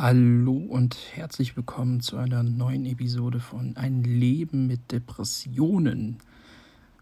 Hallo und herzlich willkommen zu einer neuen Episode von Ein Leben mit Depressionen.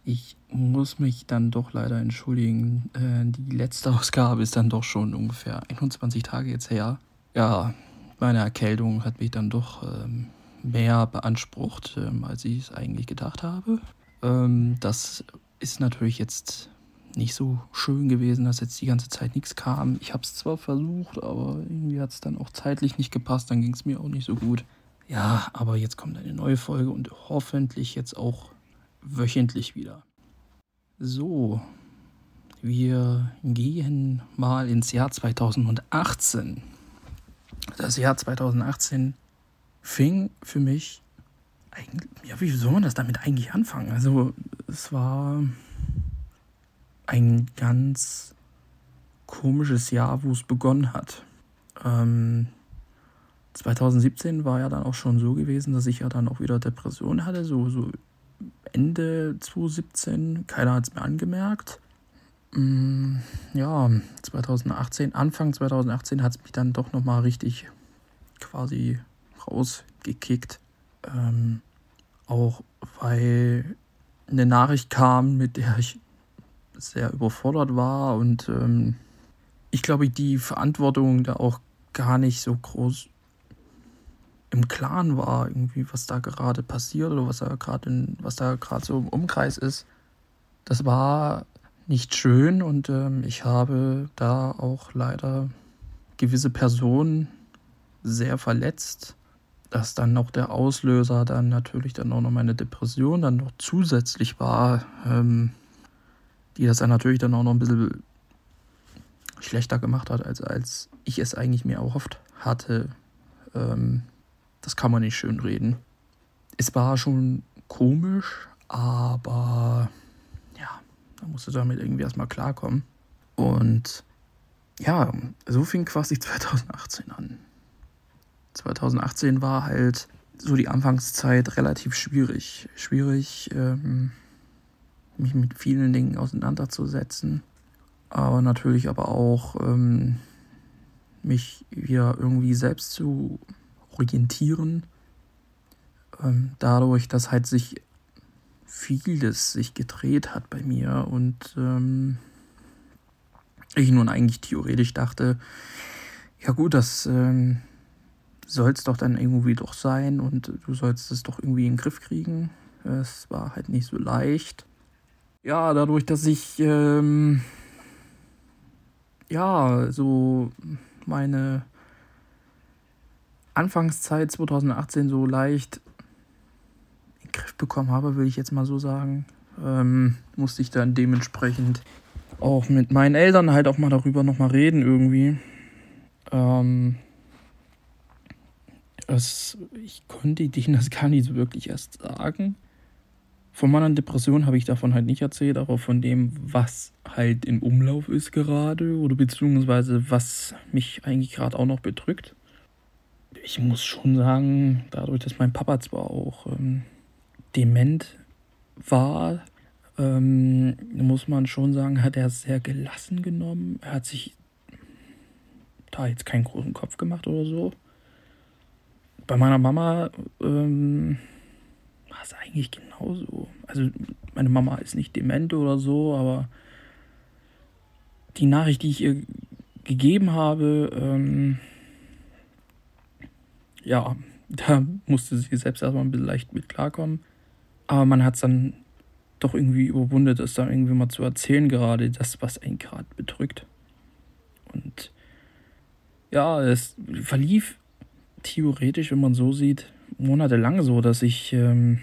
Ich muss mich dann doch leider entschuldigen. Äh, die letzte Ausgabe ist dann doch schon ungefähr 21 Tage jetzt her. Ja, meine Erkältung hat mich dann doch ähm, mehr beansprucht, ähm, als ich es eigentlich gedacht habe. Ähm, das ist natürlich jetzt nicht so schön gewesen, dass jetzt die ganze Zeit nichts kam. Ich habe es zwar versucht, aber irgendwie hat es dann auch zeitlich nicht gepasst, dann ging es mir auch nicht so gut. Ja, aber jetzt kommt eine neue Folge und hoffentlich jetzt auch wöchentlich wieder. So, wir gehen mal ins Jahr 2018. Das Jahr 2018 fing für mich eigentlich, ja, wie soll man das damit eigentlich anfangen? Also, es war ein ganz komisches Jahr, wo es begonnen hat. Ähm, 2017 war ja dann auch schon so gewesen, dass ich ja dann auch wieder Depressionen hatte, so, so Ende 2017. Keiner hat es mir angemerkt. Mm, ja, 2018, Anfang 2018 hat es mich dann doch nochmal richtig quasi rausgekickt. Ähm, auch weil eine Nachricht kam, mit der ich sehr überfordert war und ähm, ich glaube, die Verantwortung da auch gar nicht so groß im Klaren war, irgendwie, was da gerade passiert oder was da gerade was da gerade so im Umkreis ist. Das war nicht schön und ähm, ich habe da auch leider gewisse Personen sehr verletzt. Dass dann noch der Auslöser dann natürlich dann auch noch meine Depression dann noch zusätzlich war. Ähm, die das dann natürlich dann auch noch ein bisschen schlechter gemacht hat, als, als ich es eigentlich mir erhofft hatte. Ähm, das kann man nicht schön reden. Es war schon komisch, aber ja, da musste damit irgendwie erstmal klarkommen. Und ja, so fing quasi 2018 an. 2018 war halt so die Anfangszeit relativ schwierig. Schwierig, ähm, mich mit vielen Dingen auseinanderzusetzen, aber natürlich aber auch ähm, mich wieder irgendwie selbst zu orientieren. Ähm, dadurch, dass halt sich vieles sich gedreht hat bei mir und ähm, ich nun eigentlich theoretisch dachte, ja gut, das ähm, soll es doch dann irgendwie doch sein und du sollst es doch irgendwie in den Griff kriegen. Es war halt nicht so leicht ja, dadurch, dass ich ähm, ja so meine Anfangszeit 2018 so leicht in den Griff bekommen habe, will ich jetzt mal so sagen, ähm, musste ich dann dementsprechend auch mit meinen Eltern halt auch mal darüber nochmal reden irgendwie. Ähm, es, ich konnte denen das gar nicht so wirklich erst sagen. Von meiner Depression habe ich davon halt nicht erzählt, aber von dem, was halt im Umlauf ist gerade oder beziehungsweise was mich eigentlich gerade auch noch bedrückt. Ich muss schon sagen, dadurch, dass mein Papa zwar auch ähm, dement war, ähm, muss man schon sagen, hat er sehr gelassen genommen. Er hat sich da jetzt keinen großen Kopf gemacht oder so. Bei meiner Mama ähm, war es eigentlich genauso. Also meine Mama ist nicht dement oder so, aber die Nachricht, die ich ihr gegeben habe, ähm, ja, da musste sie selbst erstmal ein bisschen leicht mit klarkommen. Aber man hat es dann doch irgendwie überwunden, das dann irgendwie mal zu erzählen, gerade das, was einen gerade bedrückt. Und ja, es verlief theoretisch, wenn man so sieht, monatelang so, dass ich ähm,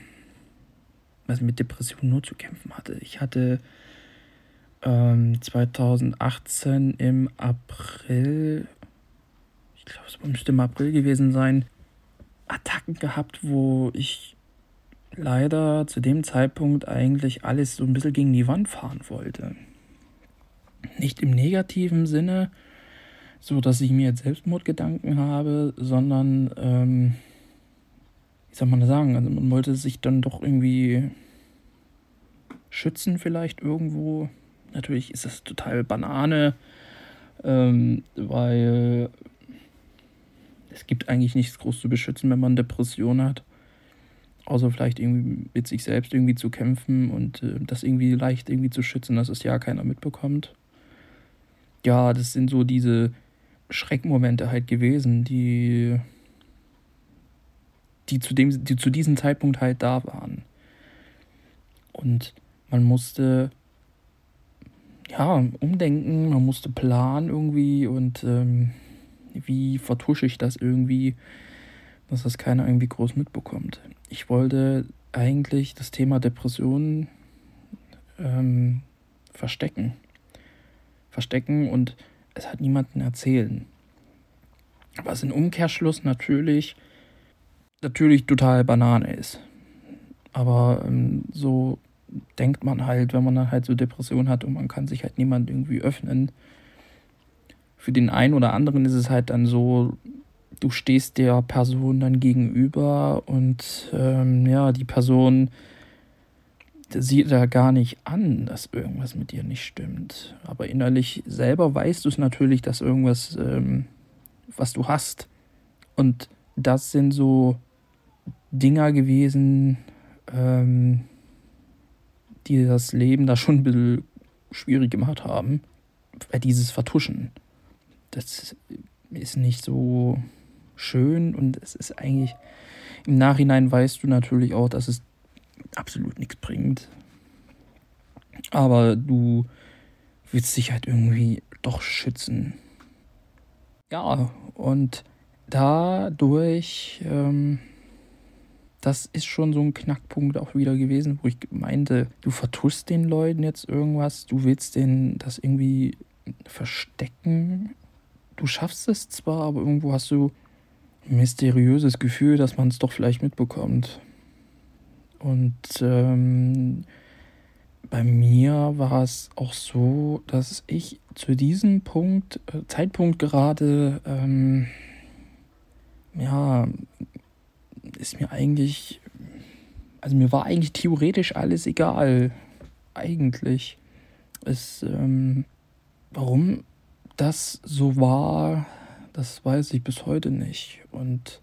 also mit Depressionen nur zu kämpfen hatte. Ich hatte ähm, 2018 im April, ich glaube, es müsste im April gewesen sein, Attacken gehabt, wo ich leider zu dem Zeitpunkt eigentlich alles so ein bisschen gegen die Wand fahren wollte. Nicht im negativen Sinne, so dass ich mir jetzt Selbstmordgedanken habe, sondern ähm, wie soll man das sagen? Also man wollte sich dann doch irgendwie schützen vielleicht irgendwo. Natürlich ist das total Banane, ähm, weil es gibt eigentlich nichts groß zu beschützen, wenn man Depression hat. Außer vielleicht irgendwie mit sich selbst irgendwie zu kämpfen und äh, das irgendwie leicht irgendwie zu schützen, dass es ja keiner mitbekommt. Ja, das sind so diese Schreckmomente halt gewesen, die, die, zu, dem, die zu diesem Zeitpunkt halt da waren. Und man musste ja umdenken, man musste planen irgendwie und ähm, wie vertusche ich das irgendwie, dass das keiner irgendwie groß mitbekommt. Ich wollte eigentlich das Thema Depressionen ähm, verstecken. Verstecken und es hat niemanden erzählen. Was in Umkehrschluss natürlich, natürlich total Banane ist. Aber ähm, so denkt man halt, wenn man dann halt so Depressionen hat und man kann sich halt niemand irgendwie öffnen. Für den einen oder anderen ist es halt dann so, du stehst der Person dann gegenüber und ähm, ja, die Person sieht da gar nicht an, dass irgendwas mit dir nicht stimmt. Aber innerlich selber weißt du es natürlich, dass irgendwas, ähm, was du hast. Und das sind so Dinger gewesen, ähm, die das Leben da schon ein bisschen schwierig gemacht haben. Weil dieses Vertuschen, das ist nicht so schön und es ist eigentlich, im Nachhinein weißt du natürlich auch, dass es absolut nichts bringt. Aber du willst dich halt irgendwie doch schützen. Ja, und dadurch, ähm, das ist schon so ein Knackpunkt auch wieder gewesen, wo ich meinte, du vertust den Leuten jetzt irgendwas, du willst denen das irgendwie verstecken. Du schaffst es zwar, aber irgendwo hast du ein mysteriöses Gefühl, dass man es doch vielleicht mitbekommt. Und ähm, bei mir war es auch so, dass ich zu diesem Punkt, äh, Zeitpunkt gerade, ähm, ja, ist mir eigentlich, also mir war eigentlich theoretisch alles egal. Eigentlich. Es, ähm, warum das so war, das weiß ich bis heute nicht. Und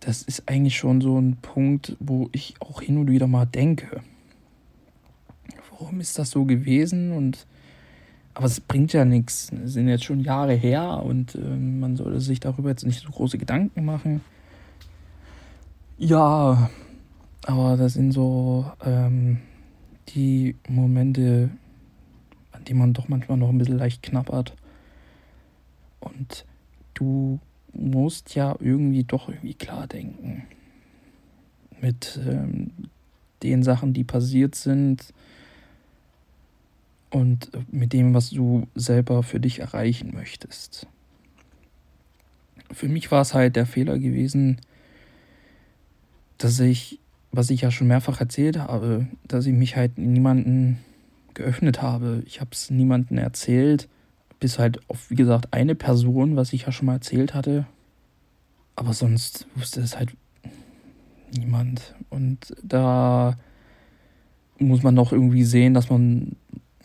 das ist eigentlich schon so ein Punkt, wo ich auch hin und wieder mal denke. Warum ist das so gewesen? Und aber es bringt ja nichts. Es sind jetzt schon Jahre her und äh, man sollte sich darüber jetzt nicht so große Gedanken machen. Ja, aber das sind so ähm, die Momente, an die man doch manchmal noch ein bisschen leicht knappert. Und du musst ja irgendwie doch irgendwie klar denken. Mit ähm, den Sachen, die passiert sind und mit dem, was du selber für dich erreichen möchtest. Für mich war es halt der Fehler gewesen, dass ich, was ich ja schon mehrfach erzählt habe, dass ich mich halt niemanden geöffnet habe. Ich habe es niemandem erzählt bis halt auf, wie gesagt, eine Person, was ich ja schon mal erzählt hatte. Aber sonst wusste es halt niemand. Und da muss man noch irgendwie sehen, dass man,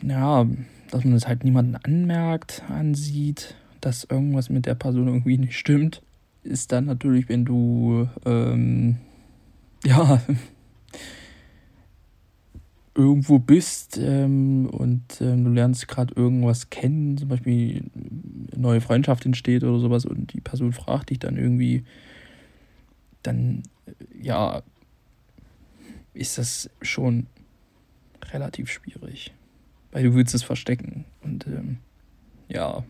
ja, dass man es halt niemanden anmerkt, ansieht, dass irgendwas mit der Person irgendwie nicht stimmt. Ist dann natürlich, wenn du, ähm, ja, irgendwo bist ähm, und ähm, du lernst gerade irgendwas kennen, zum Beispiel eine neue Freundschaft entsteht oder sowas und die Person fragt dich dann irgendwie, dann äh, ja, ist das schon relativ schwierig. Weil du willst es verstecken. Und ähm, ja.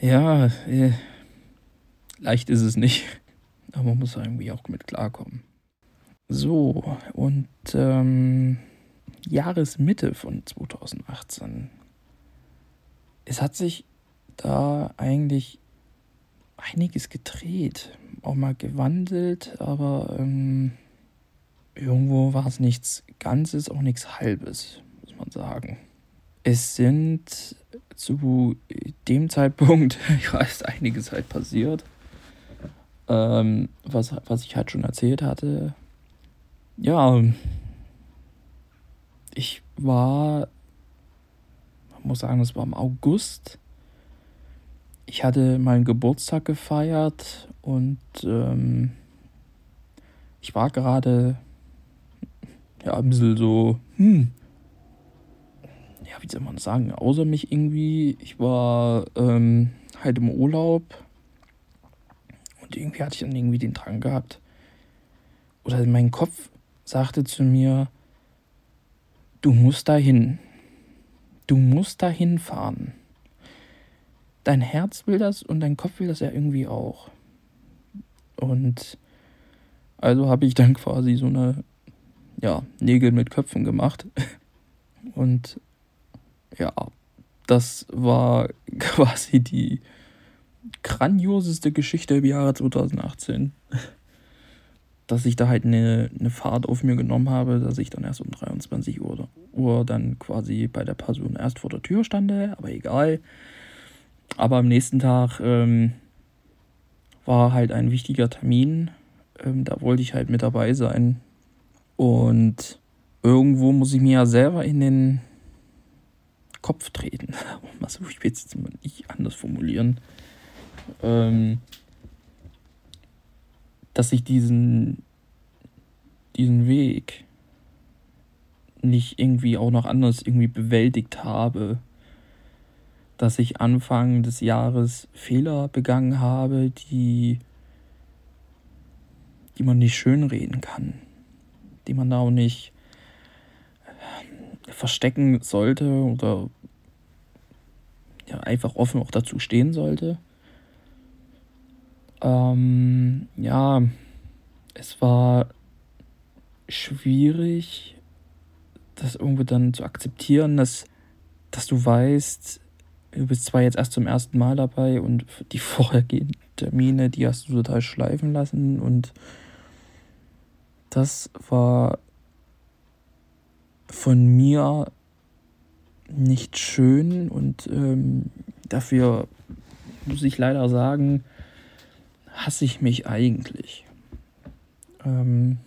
Ja, äh, leicht ist es nicht. Aber man muss irgendwie auch mit klarkommen. So, und ähm, Jahresmitte von 2018. Es hat sich da eigentlich einiges gedreht, auch mal gewandelt, aber ähm, irgendwo war es nichts Ganzes, auch nichts Halbes, muss man sagen. Es sind zu dem Zeitpunkt, ja, ist einiges halt passiert, ähm, was, was ich halt schon erzählt hatte, ja, ich war, man muss sagen, es war im August. ich hatte meinen Geburtstag gefeiert und ähm, ich war gerade ja ein bisschen so, hm, ja, wie soll man sagen, außer mich irgendwie. Ich war ähm, halt im Urlaub und irgendwie hatte ich dann irgendwie den Drang gehabt. Oder mein Kopf sagte zu mir, du musst dahin. Du musst dahin fahren. Dein Herz will das und dein Kopf will das ja irgendwie auch. Und also habe ich dann quasi so eine, ja, Nägel mit Köpfen gemacht. Und ja, das war quasi die grandioseste Geschichte im Jahre 2018. Dass ich da halt eine, eine Fahrt auf mir genommen habe, dass ich dann erst um 23 Uhr, Uhr dann quasi bei der Person erst vor der Tür stande, aber egal. Aber am nächsten Tag ähm, war halt ein wichtiger Termin. Ähm, da wollte ich halt mit dabei sein. Und irgendwo muss ich mir ja selber in den Kopf treten. Ich will jetzt nicht anders formulieren. Ähm, dass ich diesen, diesen Weg nicht irgendwie auch noch anders irgendwie bewältigt habe. Dass ich Anfang des Jahres Fehler begangen habe, die, die man nicht schönreden kann. Die man auch nicht verstecken sollte oder ja, einfach offen auch dazu stehen sollte. Ähm, ja, es war schwierig, das irgendwie dann zu akzeptieren, dass, dass du weißt, du bist zwar jetzt erst zum ersten Mal dabei und die vorhergehenden Termine, die hast du total schleifen lassen und das war von mir nicht schön und ähm, dafür muss ich leider sagen, hasse ich mich eigentlich. Ähm,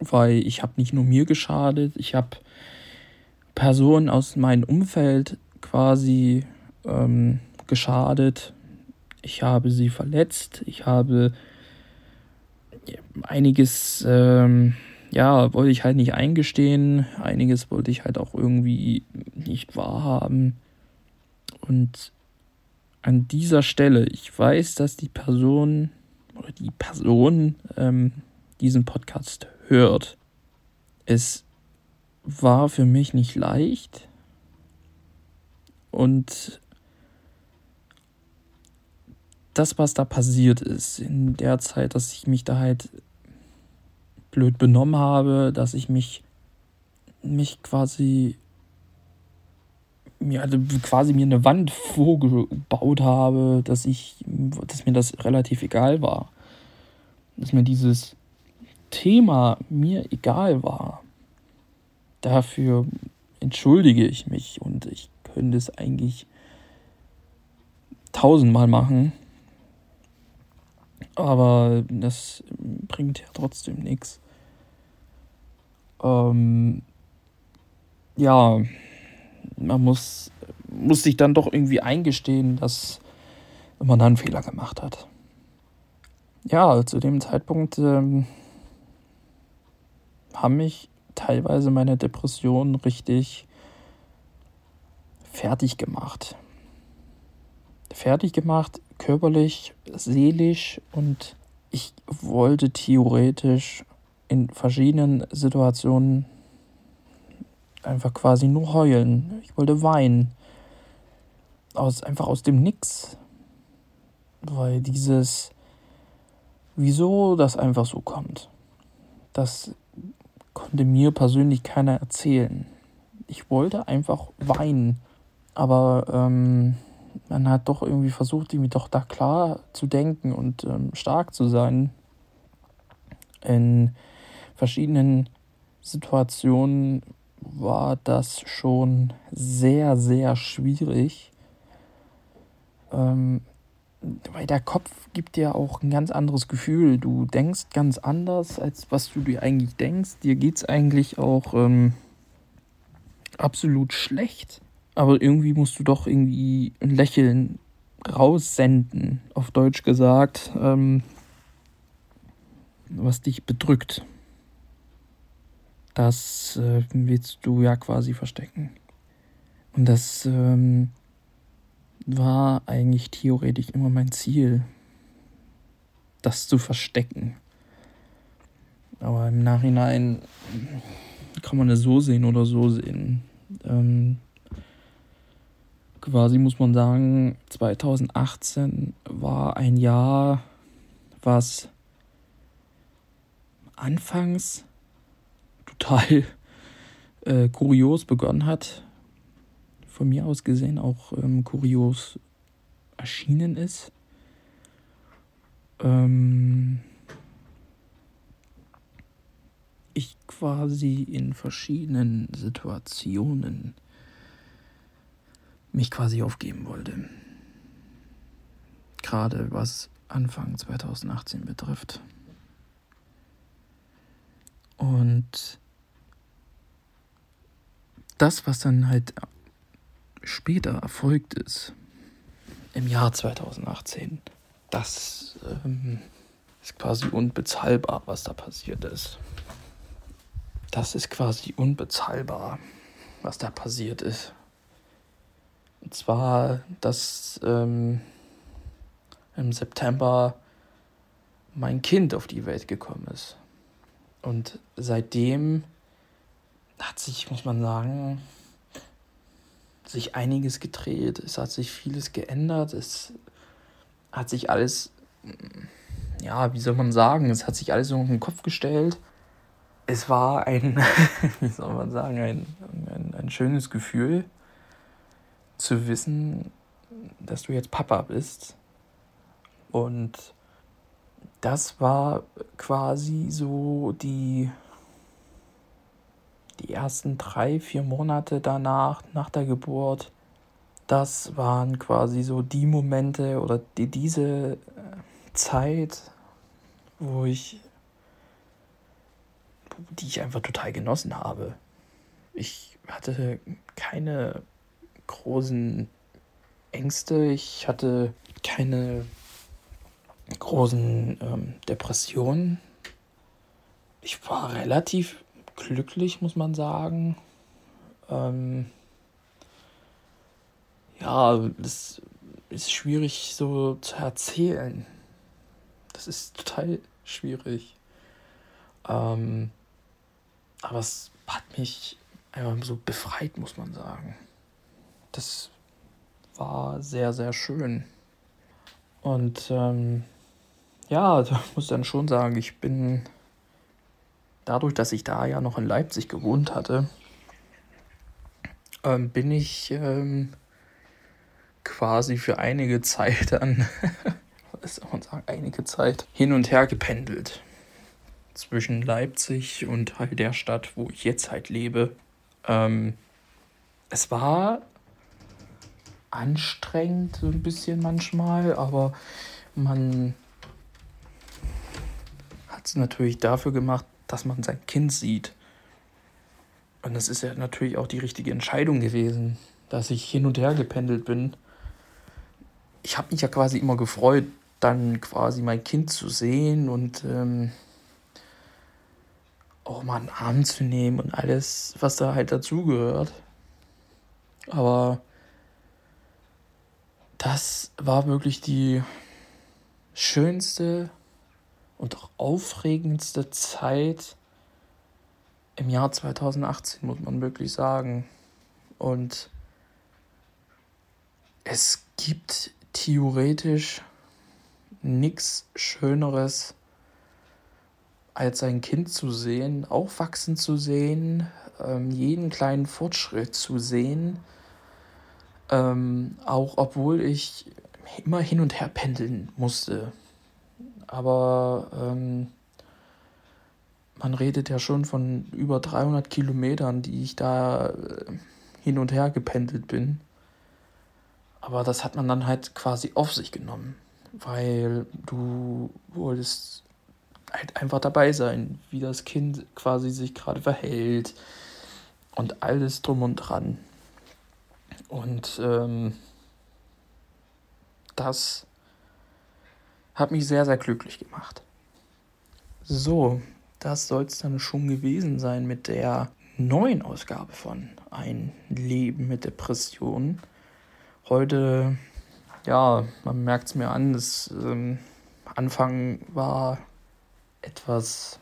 weil ich habe nicht nur mir geschadet, ich habe Personen aus meinem Umfeld quasi ähm, geschadet. Ich habe sie verletzt, ich habe einiges ähm, ja, wollte ich halt nicht eingestehen. Einiges wollte ich halt auch irgendwie nicht wahrhaben. Und an dieser Stelle, ich weiß, dass die Person oder die Person ähm, diesen Podcast hört. Es war für mich nicht leicht und das, was da passiert ist in der Zeit, dass ich mich da halt blöd benommen habe, dass ich mich, mich quasi mir also quasi mir eine Wand vorgebaut habe, dass ich, dass mir das relativ egal war. Dass mir dieses Thema mir egal war. Dafür entschuldige ich mich und ich könnte es eigentlich tausendmal machen. Aber das bringt ja trotzdem nichts. Ähm, ja, man muss, muss sich dann doch irgendwie eingestehen, dass man da einen Fehler gemacht hat. Ja, zu dem Zeitpunkt ähm, haben mich teilweise meine Depressionen richtig fertig gemacht. Fertig gemacht körperlich, seelisch und ich wollte theoretisch in verschiedenen Situationen einfach quasi nur heulen. Ich wollte weinen. Aus, einfach aus dem Nix. Weil dieses, wieso das einfach so kommt, das konnte mir persönlich keiner erzählen. Ich wollte einfach weinen. Aber ähm, man hat doch irgendwie versucht, irgendwie doch da klar zu denken und ähm, stark zu sein. In verschiedenen Situationen war das schon sehr, sehr schwierig. Ähm, weil der Kopf gibt dir auch ein ganz anderes Gefühl. Du denkst ganz anders, als was du dir eigentlich denkst. Dir geht es eigentlich auch ähm, absolut schlecht aber irgendwie musst du doch irgendwie ein Lächeln raussenden, auf Deutsch gesagt, ähm, was dich bedrückt. Das äh, willst du ja quasi verstecken. Und das ähm, war eigentlich theoretisch immer mein Ziel, das zu verstecken. Aber im Nachhinein kann man es so sehen oder so sehen. Ähm, quasi muss man sagen, 2018 war ein Jahr, was anfangs total äh, kurios begonnen hat. Von mir aus gesehen auch ähm, kurios erschienen ist. Ähm, ich quasi in verschiedenen Situationen mich quasi aufgeben wollte. Gerade was Anfang 2018 betrifft. Und das, was dann halt später erfolgt ist, im Jahr 2018, das ähm, ist quasi unbezahlbar, was da passiert ist. Das ist quasi unbezahlbar, was da passiert ist. Und zwar, dass ähm, im September mein Kind auf die Welt gekommen ist. Und seitdem hat sich, muss man sagen, sich einiges gedreht. Es hat sich vieles geändert. Es hat sich alles, ja, wie soll man sagen, es hat sich alles auf den Kopf gestellt. Es war ein, wie soll man sagen, ein, ein, ein schönes Gefühl zu wissen, dass du jetzt Papa bist. Und das war quasi so die, die ersten drei, vier Monate danach, nach der Geburt. Das waren quasi so die Momente oder die, diese äh, Zeit, wo ich, die ich einfach total genossen habe. Ich hatte keine großen Ängste, ich hatte keine großen ähm, Depressionen. Ich war relativ glücklich, muss man sagen. Ähm, ja, das ist schwierig so zu erzählen. Das ist total schwierig. Ähm, aber es hat mich einfach so befreit, muss man sagen. Das war sehr, sehr schön. Und ähm, ja, ich muss dann schon sagen, ich bin dadurch, dass ich da ja noch in Leipzig gewohnt hatte, ähm, bin ich ähm, quasi für einige Zeit dann, was soll man sagen, einige Zeit hin und her gependelt. Zwischen Leipzig und halt der Stadt, wo ich jetzt halt lebe. Ähm, es war anstrengend, so ein bisschen manchmal, aber man hat es natürlich dafür gemacht, dass man sein Kind sieht. Und das ist ja natürlich auch die richtige Entscheidung gewesen, dass ich hin und her gependelt bin. Ich habe mich ja quasi immer gefreut, dann quasi mein Kind zu sehen und ähm, auch mal einen Arm zu nehmen und alles, was da halt dazugehört. Aber das war wirklich die schönste und auch aufregendste Zeit im Jahr 2018, muss man wirklich sagen. Und es gibt theoretisch nichts Schöneres, als ein Kind zu sehen, aufwachsen zu sehen, ähm, jeden kleinen Fortschritt zu sehen ähm, auch obwohl ich immer hin und her pendeln musste. Aber ähm, man redet ja schon von über 300 Kilometern, die ich da äh, hin und her gependelt bin. Aber das hat man dann halt quasi auf sich genommen, weil du wolltest halt einfach dabei sein, wie das Kind quasi sich gerade verhält und alles drum und dran. Und ähm, das hat mich sehr, sehr glücklich gemacht. So, das soll es dann schon gewesen sein mit der neuen Ausgabe von Ein Leben mit Depressionen. Heute, ja, man merkt es mir an, das ähm, Anfang war etwas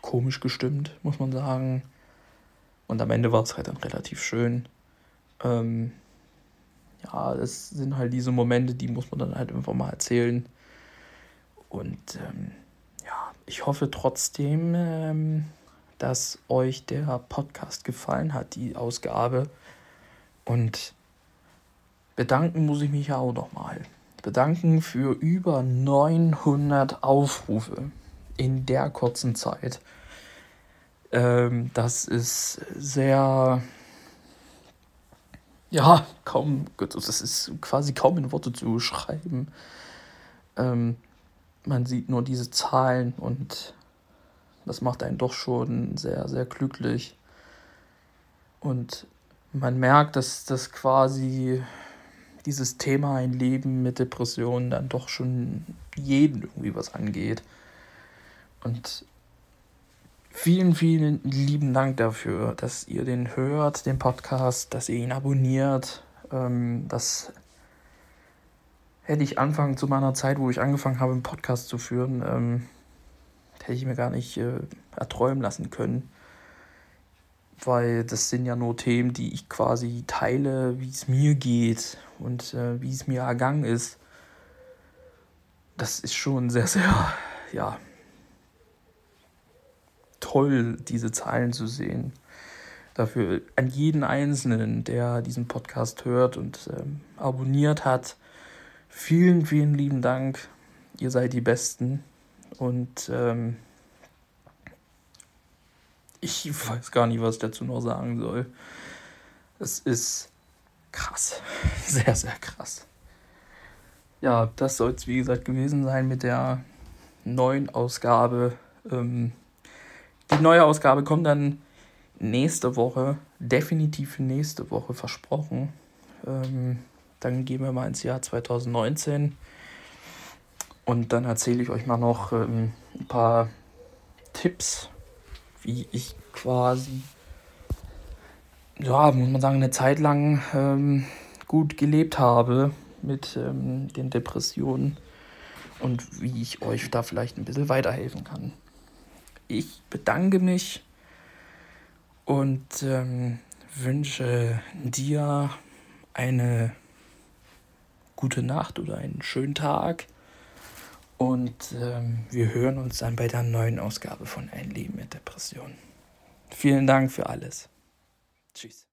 komisch gestimmt, muss man sagen. Und am Ende war es halt dann relativ schön. Ähm, ja, es sind halt diese Momente, die muss man dann halt einfach mal erzählen. Und ähm, ja, ich hoffe trotzdem, ähm, dass euch der Podcast gefallen hat, die Ausgabe. Und bedanken muss ich mich ja auch nochmal. Bedanken für über 900 Aufrufe in der kurzen Zeit. Ähm, das ist sehr, ja, kaum, das ist quasi kaum in Worte zu schreiben. Ähm, man sieht nur diese Zahlen und das macht einen doch schon sehr, sehr glücklich. Und man merkt, dass das quasi dieses Thema ein Leben mit Depressionen dann doch schon jeden irgendwie was angeht. Und vielen, vielen lieben Dank dafür, dass ihr den hört, den Podcast, dass ihr ihn abonniert. Ähm, das hätte ich Anfang zu meiner Zeit, wo ich angefangen habe, einen Podcast zu führen, ähm, hätte ich mir gar nicht äh, erträumen lassen können. Weil das sind ja nur Themen, die ich quasi teile, wie es mir geht und äh, wie es mir ergangen ist. Das ist schon sehr, sehr, ja, toll, diese Zahlen zu sehen. Dafür an jeden Einzelnen, der diesen Podcast hört und ähm, abonniert hat, vielen, vielen lieben Dank. Ihr seid die Besten. Und ähm, ich weiß gar nicht, was ich dazu noch sagen soll. Es ist krass. Sehr, sehr krass. Ja, das soll es wie gesagt gewesen sein mit der neuen Ausgabe. Ähm, die neue Ausgabe kommt dann nächste Woche, definitiv nächste Woche versprochen. Ähm, dann gehen wir mal ins Jahr 2019 und dann erzähle ich euch mal noch ähm, ein paar Tipps, wie ich quasi, ja, muss man sagen, eine Zeit lang ähm, gut gelebt habe mit ähm, den Depressionen und wie ich euch da vielleicht ein bisschen weiterhelfen kann. Ich bedanke mich und ähm, wünsche dir eine gute Nacht oder einen schönen Tag. Und ähm, wir hören uns dann bei der neuen Ausgabe von Ein Leben mit Depression. Vielen Dank für alles. Tschüss.